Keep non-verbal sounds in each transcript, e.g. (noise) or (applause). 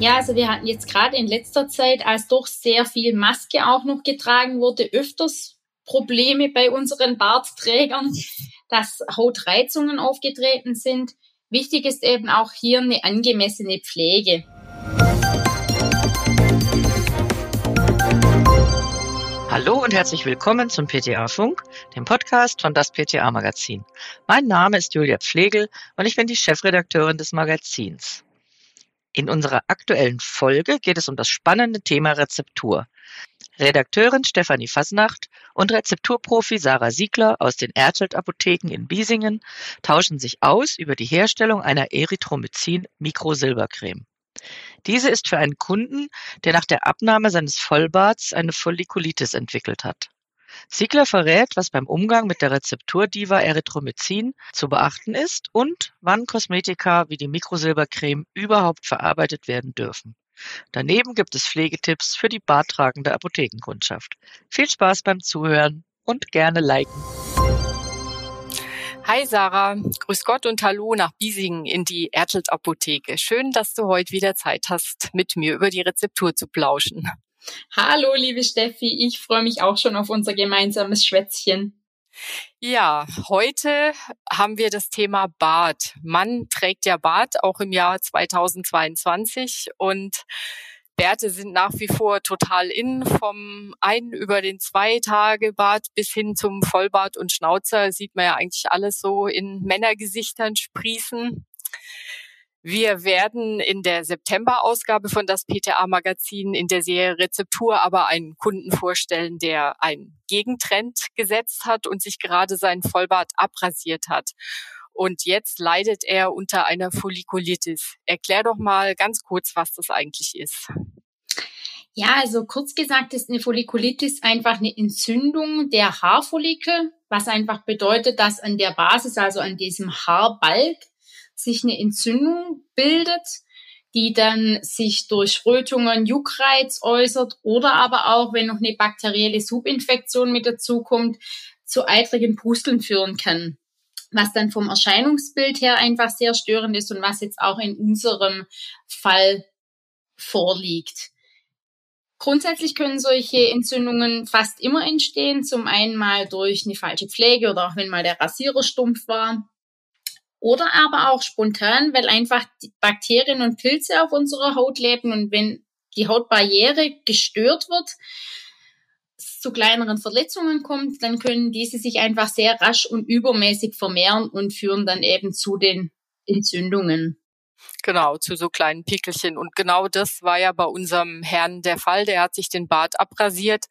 Ja, also wir hatten jetzt gerade in letzter Zeit, als doch sehr viel Maske auch noch getragen wurde, öfters Probleme bei unseren Bartträgern, dass Hautreizungen aufgetreten sind. Wichtig ist eben auch hier eine angemessene Pflege. Hallo und herzlich willkommen zum PTA Funk, dem Podcast von das PTA Magazin. Mein Name ist Julia Pflegel und ich bin die Chefredakteurin des Magazins. In unserer aktuellen Folge geht es um das spannende Thema Rezeptur. Redakteurin Stefanie Fasnacht und Rezepturprofi Sarah Siegler aus den Erzelt Apotheken in Biesingen tauschen sich aus über die Herstellung einer Erythromycin Mikrosilbercreme. Diese ist für einen Kunden, der nach der Abnahme seines Vollbarts eine Follikulitis entwickelt hat. Siegler verrät, was beim Umgang mit der Rezepturdiva Erythromycin zu beachten ist und wann Kosmetika wie die Mikrosilbercreme überhaupt verarbeitet werden dürfen. Daneben gibt es Pflegetipps für die barttragende Apothekenkundschaft. Viel Spaß beim Zuhören und gerne liken. Hi Sarah, grüß Gott und hallo nach Biesingen in die Ertelt Apotheke. Schön, dass du heute wieder Zeit hast, mit mir über die Rezeptur zu plauschen. Hallo, liebe Steffi, ich freue mich auch schon auf unser gemeinsames Schwätzchen. Ja, heute haben wir das Thema Bart. Man trägt ja Bart auch im Jahr 2022 und Bärte sind nach wie vor total in. Vom einen über den Zwei-Tage-Bart bis hin zum Vollbart und Schnauzer sieht man ja eigentlich alles so in Männergesichtern sprießen. Wir werden in der September-Ausgabe von das PTA-Magazin in der Serie Rezeptur aber einen Kunden vorstellen, der einen Gegentrend gesetzt hat und sich gerade seinen Vollbart abrasiert hat. Und jetzt leidet er unter einer Follikulitis. Erklär doch mal ganz kurz, was das eigentlich ist. Ja, also kurz gesagt ist eine Follikulitis einfach eine Entzündung der Haarfollikel, was einfach bedeutet, dass an der Basis, also an diesem Haarbalg, sich eine Entzündung bildet, die dann sich durch Rötungen, Juckreiz äußert oder aber auch, wenn noch eine bakterielle Subinfektion mit dazukommt, zu eitrigen Pusteln führen kann. Was dann vom Erscheinungsbild her einfach sehr störend ist und was jetzt auch in unserem Fall vorliegt. Grundsätzlich können solche Entzündungen fast immer entstehen. Zum einen mal durch eine falsche Pflege oder auch wenn mal der Rasierer stumpf war oder aber auch spontan, weil einfach Bakterien und Pilze auf unserer Haut leben und wenn die Hautbarriere gestört wird, zu kleineren Verletzungen kommt, dann können diese sich einfach sehr rasch und übermäßig vermehren und führen dann eben zu den Entzündungen. Genau, zu so kleinen Pickelchen. Und genau das war ja bei unserem Herrn der Fall. Der hat sich den Bart abrasiert.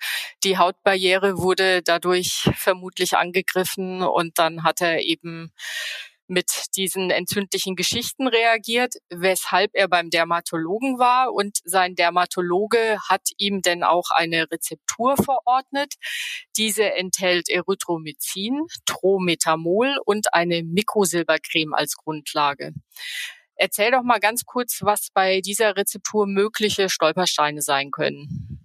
Die Hautbarriere wurde dadurch vermutlich angegriffen und dann hat er eben mit diesen entzündlichen Geschichten reagiert, weshalb er beim Dermatologen war und sein Dermatologe hat ihm denn auch eine Rezeptur verordnet. Diese enthält Erythromycin, Trometamol und eine Mikrosilbercreme als Grundlage. Erzähl doch mal ganz kurz, was bei dieser Rezeptur mögliche Stolpersteine sein können.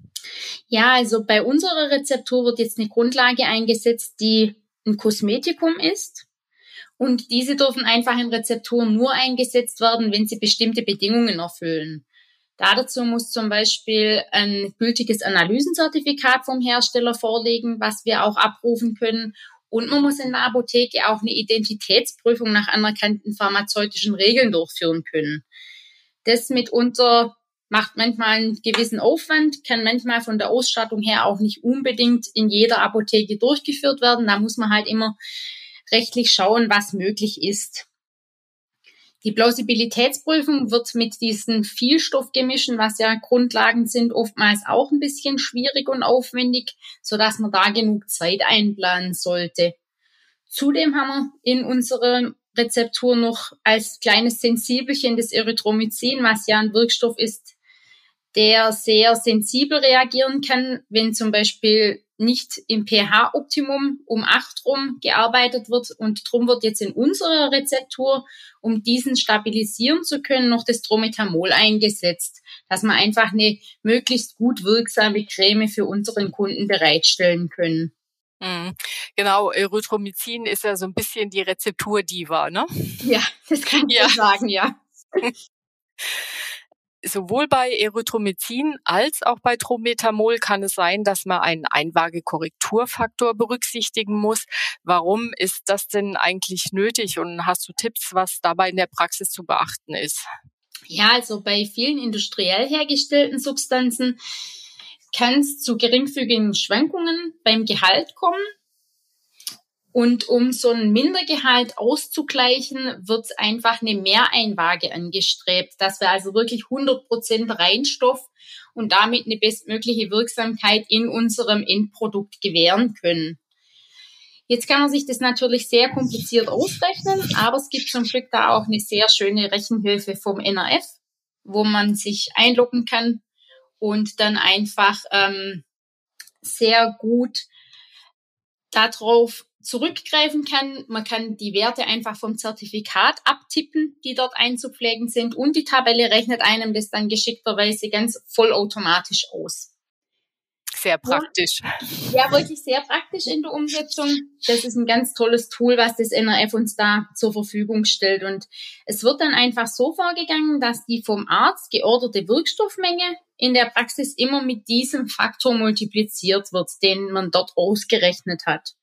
Ja, also bei unserer Rezeptur wird jetzt eine Grundlage eingesetzt, die ein Kosmetikum ist. Und diese dürfen einfach in Rezepturen nur eingesetzt werden, wenn sie bestimmte Bedingungen erfüllen. dazu muss zum Beispiel ein gültiges Analysenzertifikat vom Hersteller vorliegen, was wir auch abrufen können. Und man muss in der Apotheke auch eine Identitätsprüfung nach anerkannten pharmazeutischen Regeln durchführen können. Das mitunter macht manchmal einen gewissen Aufwand, kann manchmal von der Ausstattung her auch nicht unbedingt in jeder Apotheke durchgeführt werden. Da muss man halt immer rechtlich schauen, was möglich ist. Die Plausibilitätsprüfung wird mit diesen Vielstoffgemischen, was ja Grundlagen sind, oftmals auch ein bisschen schwierig und aufwendig, so dass man da genug Zeit einplanen sollte. Zudem haben wir in unserer Rezeptur noch als kleines Sensibelchen das Erythromycin, was ja ein Wirkstoff ist, der sehr sensibel reagieren kann, wenn zum Beispiel nicht im pH-Optimum um 8 rum gearbeitet wird. Und drum wird jetzt in unserer Rezeptur, um diesen stabilisieren zu können, noch das Drometamol eingesetzt, dass wir einfach eine möglichst gut wirksame Creme für unseren Kunden bereitstellen können. Mhm. Genau, Erythromycin ist ja so ein bisschen die Rezeptur-Diva, ne? Ja, das kann ich ja. sagen, ja. (laughs) sowohl bei Erythromycin als auch bei Trometamol kann es sein, dass man einen Einwagekorrekturfaktor berücksichtigen muss. Warum ist das denn eigentlich nötig und hast du Tipps, was dabei in der Praxis zu beachten ist? Ja, also bei vielen industriell hergestellten Substanzen kann es zu geringfügigen Schwankungen beim Gehalt kommen. Und um so ein Mindergehalt auszugleichen, wird einfach eine Mehreinwaage angestrebt, dass wir also wirklich 100 Prozent Reinstoff und damit eine bestmögliche Wirksamkeit in unserem Endprodukt gewähren können. Jetzt kann man sich das natürlich sehr kompliziert ausrechnen, aber es gibt zum Glück da auch eine sehr schöne Rechenhilfe vom NRF, wo man sich einloggen kann und dann einfach ähm, sehr gut darauf zurückgreifen kann. Man kann die Werte einfach vom Zertifikat abtippen, die dort einzupflegen sind und die Tabelle rechnet einem das dann geschickterweise ganz vollautomatisch aus. Sehr praktisch. Ja, wirklich sehr praktisch in der Umsetzung. Das ist ein ganz tolles Tool, was das NRF uns da zur Verfügung stellt. Und es wird dann einfach so vorgegangen, dass die vom Arzt georderte Wirkstoffmenge in der Praxis immer mit diesem Faktor multipliziert wird, den man dort ausgerechnet hat.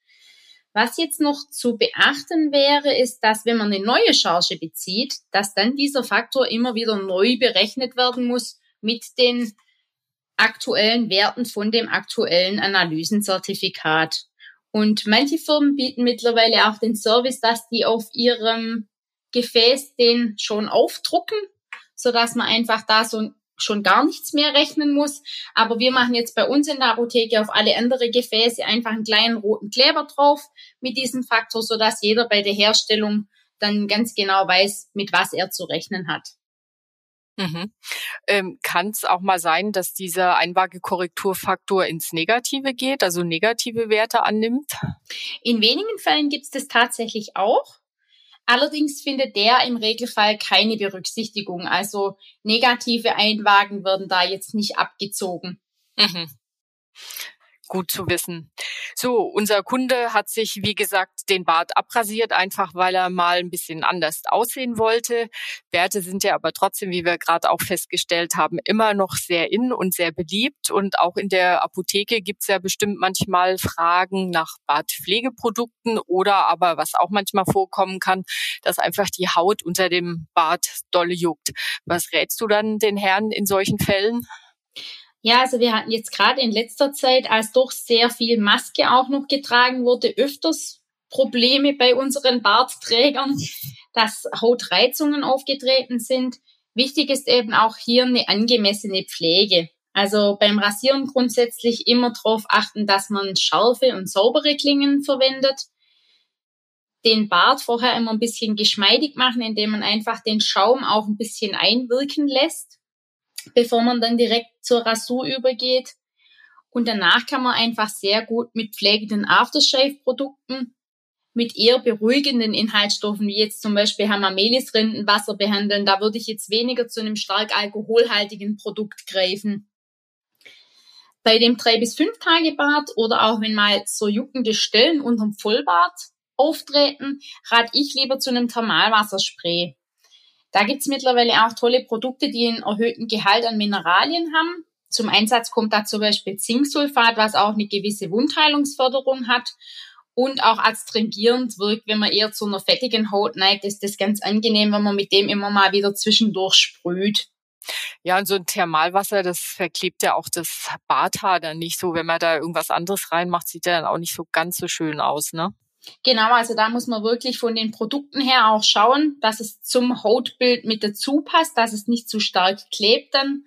Was jetzt noch zu beachten wäre, ist, dass wenn man eine neue Charge bezieht, dass dann dieser Faktor immer wieder neu berechnet werden muss mit den aktuellen Werten von dem aktuellen Analysenzertifikat. Und manche Firmen bieten mittlerweile auch den Service, dass die auf ihrem Gefäß den schon aufdrucken, so dass man einfach da so schon gar nichts mehr rechnen muss. Aber wir machen jetzt bei uns in der Apotheke auf alle andere Gefäße einfach einen kleinen roten Kleber drauf mit diesem Faktor, so dass jeder bei der Herstellung dann ganz genau weiß, mit was er zu rechnen hat. Mhm. Ähm, Kann es auch mal sein, dass dieser Einwagekorrekturfaktor ins Negative geht, also negative Werte annimmt? In wenigen Fällen gibt es das tatsächlich auch. Allerdings findet der im Regelfall keine Berücksichtigung. Also negative Einwagen werden da jetzt nicht abgezogen. Mhm gut zu wissen. So, unser Kunde hat sich, wie gesagt, den Bart abrasiert, einfach weil er mal ein bisschen anders aussehen wollte. Bärte sind ja aber trotzdem, wie wir gerade auch festgestellt haben, immer noch sehr in und sehr beliebt. Und auch in der Apotheke gibt's ja bestimmt manchmal Fragen nach Bartpflegeprodukten oder aber, was auch manchmal vorkommen kann, dass einfach die Haut unter dem Bart dolle juckt. Was rätst du dann den Herren in solchen Fällen? Ja, also wir hatten jetzt gerade in letzter Zeit, als doch sehr viel Maske auch noch getragen wurde, öfters Probleme bei unseren Bartträgern, dass Hautreizungen aufgetreten sind. Wichtig ist eben auch hier eine angemessene Pflege. Also beim Rasieren grundsätzlich immer darauf achten, dass man scharfe und saubere Klingen verwendet. Den Bart vorher immer ein bisschen geschmeidig machen, indem man einfach den Schaum auch ein bisschen einwirken lässt bevor man dann direkt zur Rasur übergeht. Und danach kann man einfach sehr gut mit pflegenden Aftershave-Produkten, mit eher beruhigenden Inhaltsstoffen, wie jetzt zum Beispiel Hamamelis-Rindenwasser behandeln. Da würde ich jetzt weniger zu einem stark alkoholhaltigen Produkt greifen. Bei dem 3 bis 5 Tage Bart oder auch wenn mal so juckende Stellen unterm Vollbart auftreten, rate ich lieber zu einem Thermalwasserspray. Da gibt's mittlerweile auch tolle Produkte, die einen erhöhten Gehalt an Mineralien haben. Zum Einsatz kommt da zum Beispiel Zinksulfat, was auch eine gewisse Wundheilungsförderung hat und auch adstringierend wirkt, wenn man eher zu einer fettigen Haut neigt, ist das ganz angenehm, wenn man mit dem immer mal wieder zwischendurch sprüht. Ja, und so ein Thermalwasser, das verklebt ja auch das Barthaar dann nicht so. Wenn man da irgendwas anderes reinmacht, sieht der dann auch nicht so ganz so schön aus, ne? Genau, also da muss man wirklich von den Produkten her auch schauen, dass es zum Hautbild mit dazu passt, dass es nicht zu stark klebt dann.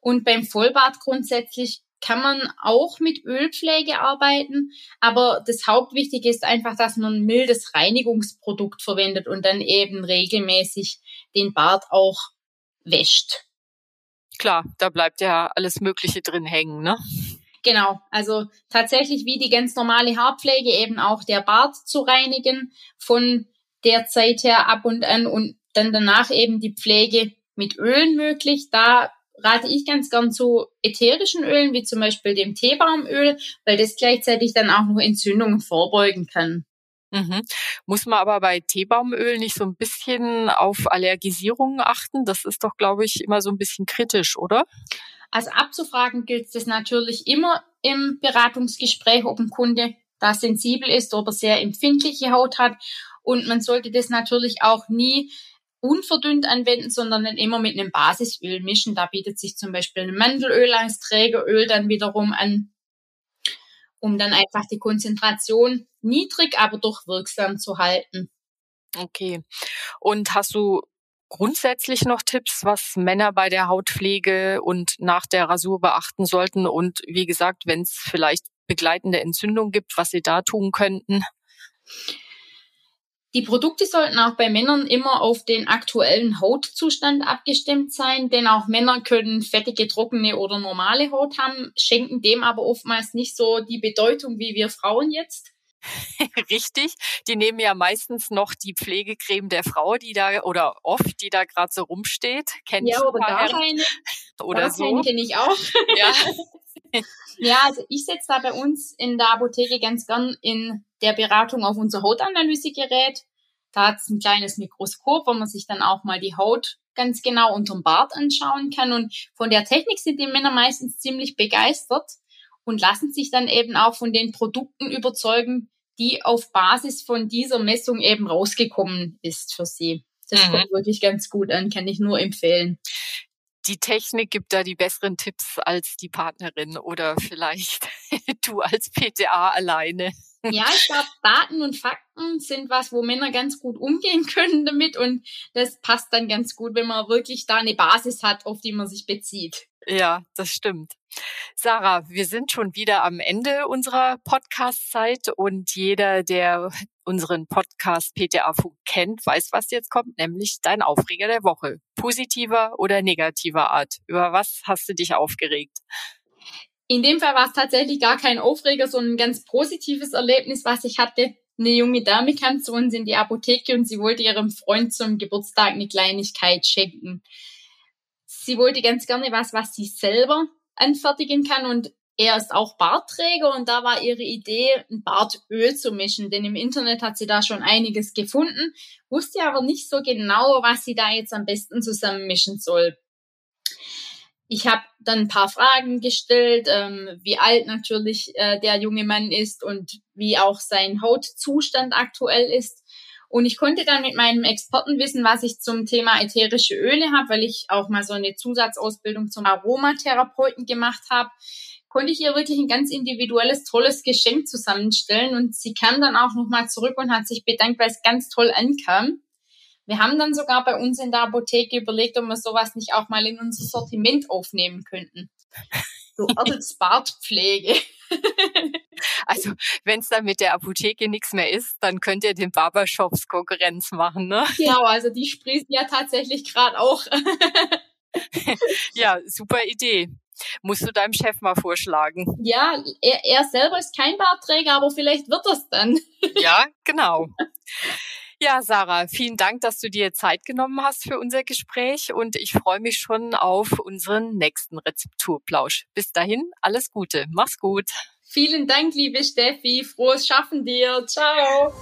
Und beim Vollbart grundsätzlich kann man auch mit Ölpflege arbeiten, aber das Hauptwichtige ist einfach, dass man ein mildes Reinigungsprodukt verwendet und dann eben regelmäßig den Bart auch wäscht. Klar, da bleibt ja alles Mögliche drin hängen, ne? Genau, also tatsächlich wie die ganz normale Haarpflege eben auch der Bart zu reinigen von der Zeit her ab und an und dann danach eben die Pflege mit Ölen möglich. Da rate ich ganz gern zu ätherischen Ölen, wie zum Beispiel dem Teebaumöl, weil das gleichzeitig dann auch noch Entzündungen vorbeugen kann. Mhm. Muss man aber bei Teebaumöl nicht so ein bisschen auf Allergisierungen achten? Das ist doch, glaube ich, immer so ein bisschen kritisch, oder? Also abzufragen gilt es natürlich immer im Beratungsgespräch, ob ein Kunde da sensibel ist, ob er sehr empfindliche Haut hat. Und man sollte das natürlich auch nie unverdünnt anwenden, sondern dann immer mit einem Basisöl mischen. Da bietet sich zum Beispiel ein Mandelöl als Trägeröl dann wiederum an, um dann einfach die Konzentration niedrig, aber doch wirksam zu halten. Okay. Und hast du grundsätzlich noch Tipps, was Männer bei der Hautpflege und nach der Rasur beachten sollten? Und wie gesagt, wenn es vielleicht begleitende Entzündung gibt, was sie da tun könnten? Die Produkte sollten auch bei Männern immer auf den aktuellen Hautzustand abgestimmt sein, denn auch Männer können fettige, trockene oder normale Haut haben, schenken dem aber oftmals nicht so die Bedeutung wie wir Frauen jetzt. (laughs) Richtig. Die nehmen ja meistens noch die Pflegecreme der Frau, die da oder oft, die da gerade so rumsteht. Kennt ja, (laughs) oder gar keine. Oder gar so. kenne ich auch. Ja. (laughs) ja, also ich setze da bei uns in der Apotheke ganz gern in der Beratung auf unser Hautanalysegerät. Da hat es ein kleines Mikroskop, wo man sich dann auch mal die Haut ganz genau unterm Bart anschauen kann. Und von der Technik sind die Männer meistens ziemlich begeistert und lassen sich dann eben auch von den Produkten überzeugen, die auf Basis von dieser Messung eben rausgekommen ist für sie. Das mhm. kommt wirklich ganz gut an, kann ich nur empfehlen. Die Technik gibt da die besseren Tipps als die Partnerin oder vielleicht (laughs) du als PTA alleine. Ja, ich glaube, Daten und Fakten sind was, wo Männer ganz gut umgehen (laughs) können damit und das passt dann ganz gut, wenn man wirklich da eine Basis hat, auf die man sich bezieht. Ja, das stimmt. Sarah, wir sind schon wieder am Ende unserer Podcast-Zeit und jeder, der (laughs) unseren Podcast PTA Funk kennt, weiß, was jetzt kommt, nämlich dein Aufreger der Woche. Positiver oder negativer Art. Über was hast du dich aufgeregt? In dem Fall war es tatsächlich gar kein Aufreger, sondern ein ganz positives Erlebnis, was ich hatte. Eine junge Dame kam zu uns in die Apotheke und sie wollte ihrem Freund zum Geburtstag eine Kleinigkeit schenken. Sie wollte ganz gerne was, was sie selber anfertigen kann und er ist auch Bartträger und da war ihre Idee, ein Bartöl zu mischen, denn im Internet hat sie da schon einiges gefunden, wusste aber nicht so genau, was sie da jetzt am besten zusammenmischen soll. Ich habe dann ein paar Fragen gestellt, ähm, wie alt natürlich äh, der junge Mann ist und wie auch sein Hautzustand aktuell ist. Und ich konnte dann mit meinem Expertenwissen, was ich zum Thema ätherische Öle habe, weil ich auch mal so eine Zusatzausbildung zum Aromatherapeuten gemacht habe, konnte ich ihr wirklich ein ganz individuelles, tolles Geschenk zusammenstellen. Und sie kam dann auch nochmal zurück und hat sich bedankt, weil es ganz toll ankam. Wir haben dann sogar bei uns in der Apotheke überlegt, ob wir sowas nicht auch mal in unser Sortiment aufnehmen könnten. So (laughs) Bartpflege. (laughs) Wenn es dann mit der Apotheke nichts mehr ist, dann könnt ihr den Barbershops Konkurrenz machen, ne? (laughs) Genau, also die sprießen ja tatsächlich gerade auch. (laughs) ja, super Idee. Musst du deinem Chef mal vorschlagen. Ja, er, er selber ist kein Bartträger, aber vielleicht wird das dann. (laughs) ja, genau. Ja, Sarah, vielen Dank, dass du dir Zeit genommen hast für unser Gespräch und ich freue mich schon auf unseren nächsten Rezepturplausch. Bis dahin, alles Gute. Mach's gut. Vielen Dank, liebe Steffi. Frohes Schaffen dir. Ciao.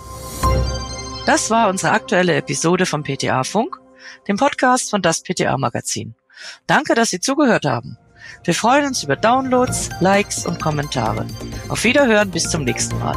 Das war unsere aktuelle Episode vom PTA Funk, dem Podcast von das PTA Magazin. Danke, dass Sie zugehört haben. Wir freuen uns über Downloads, Likes und Kommentare. Auf Wiederhören bis zum nächsten Mal.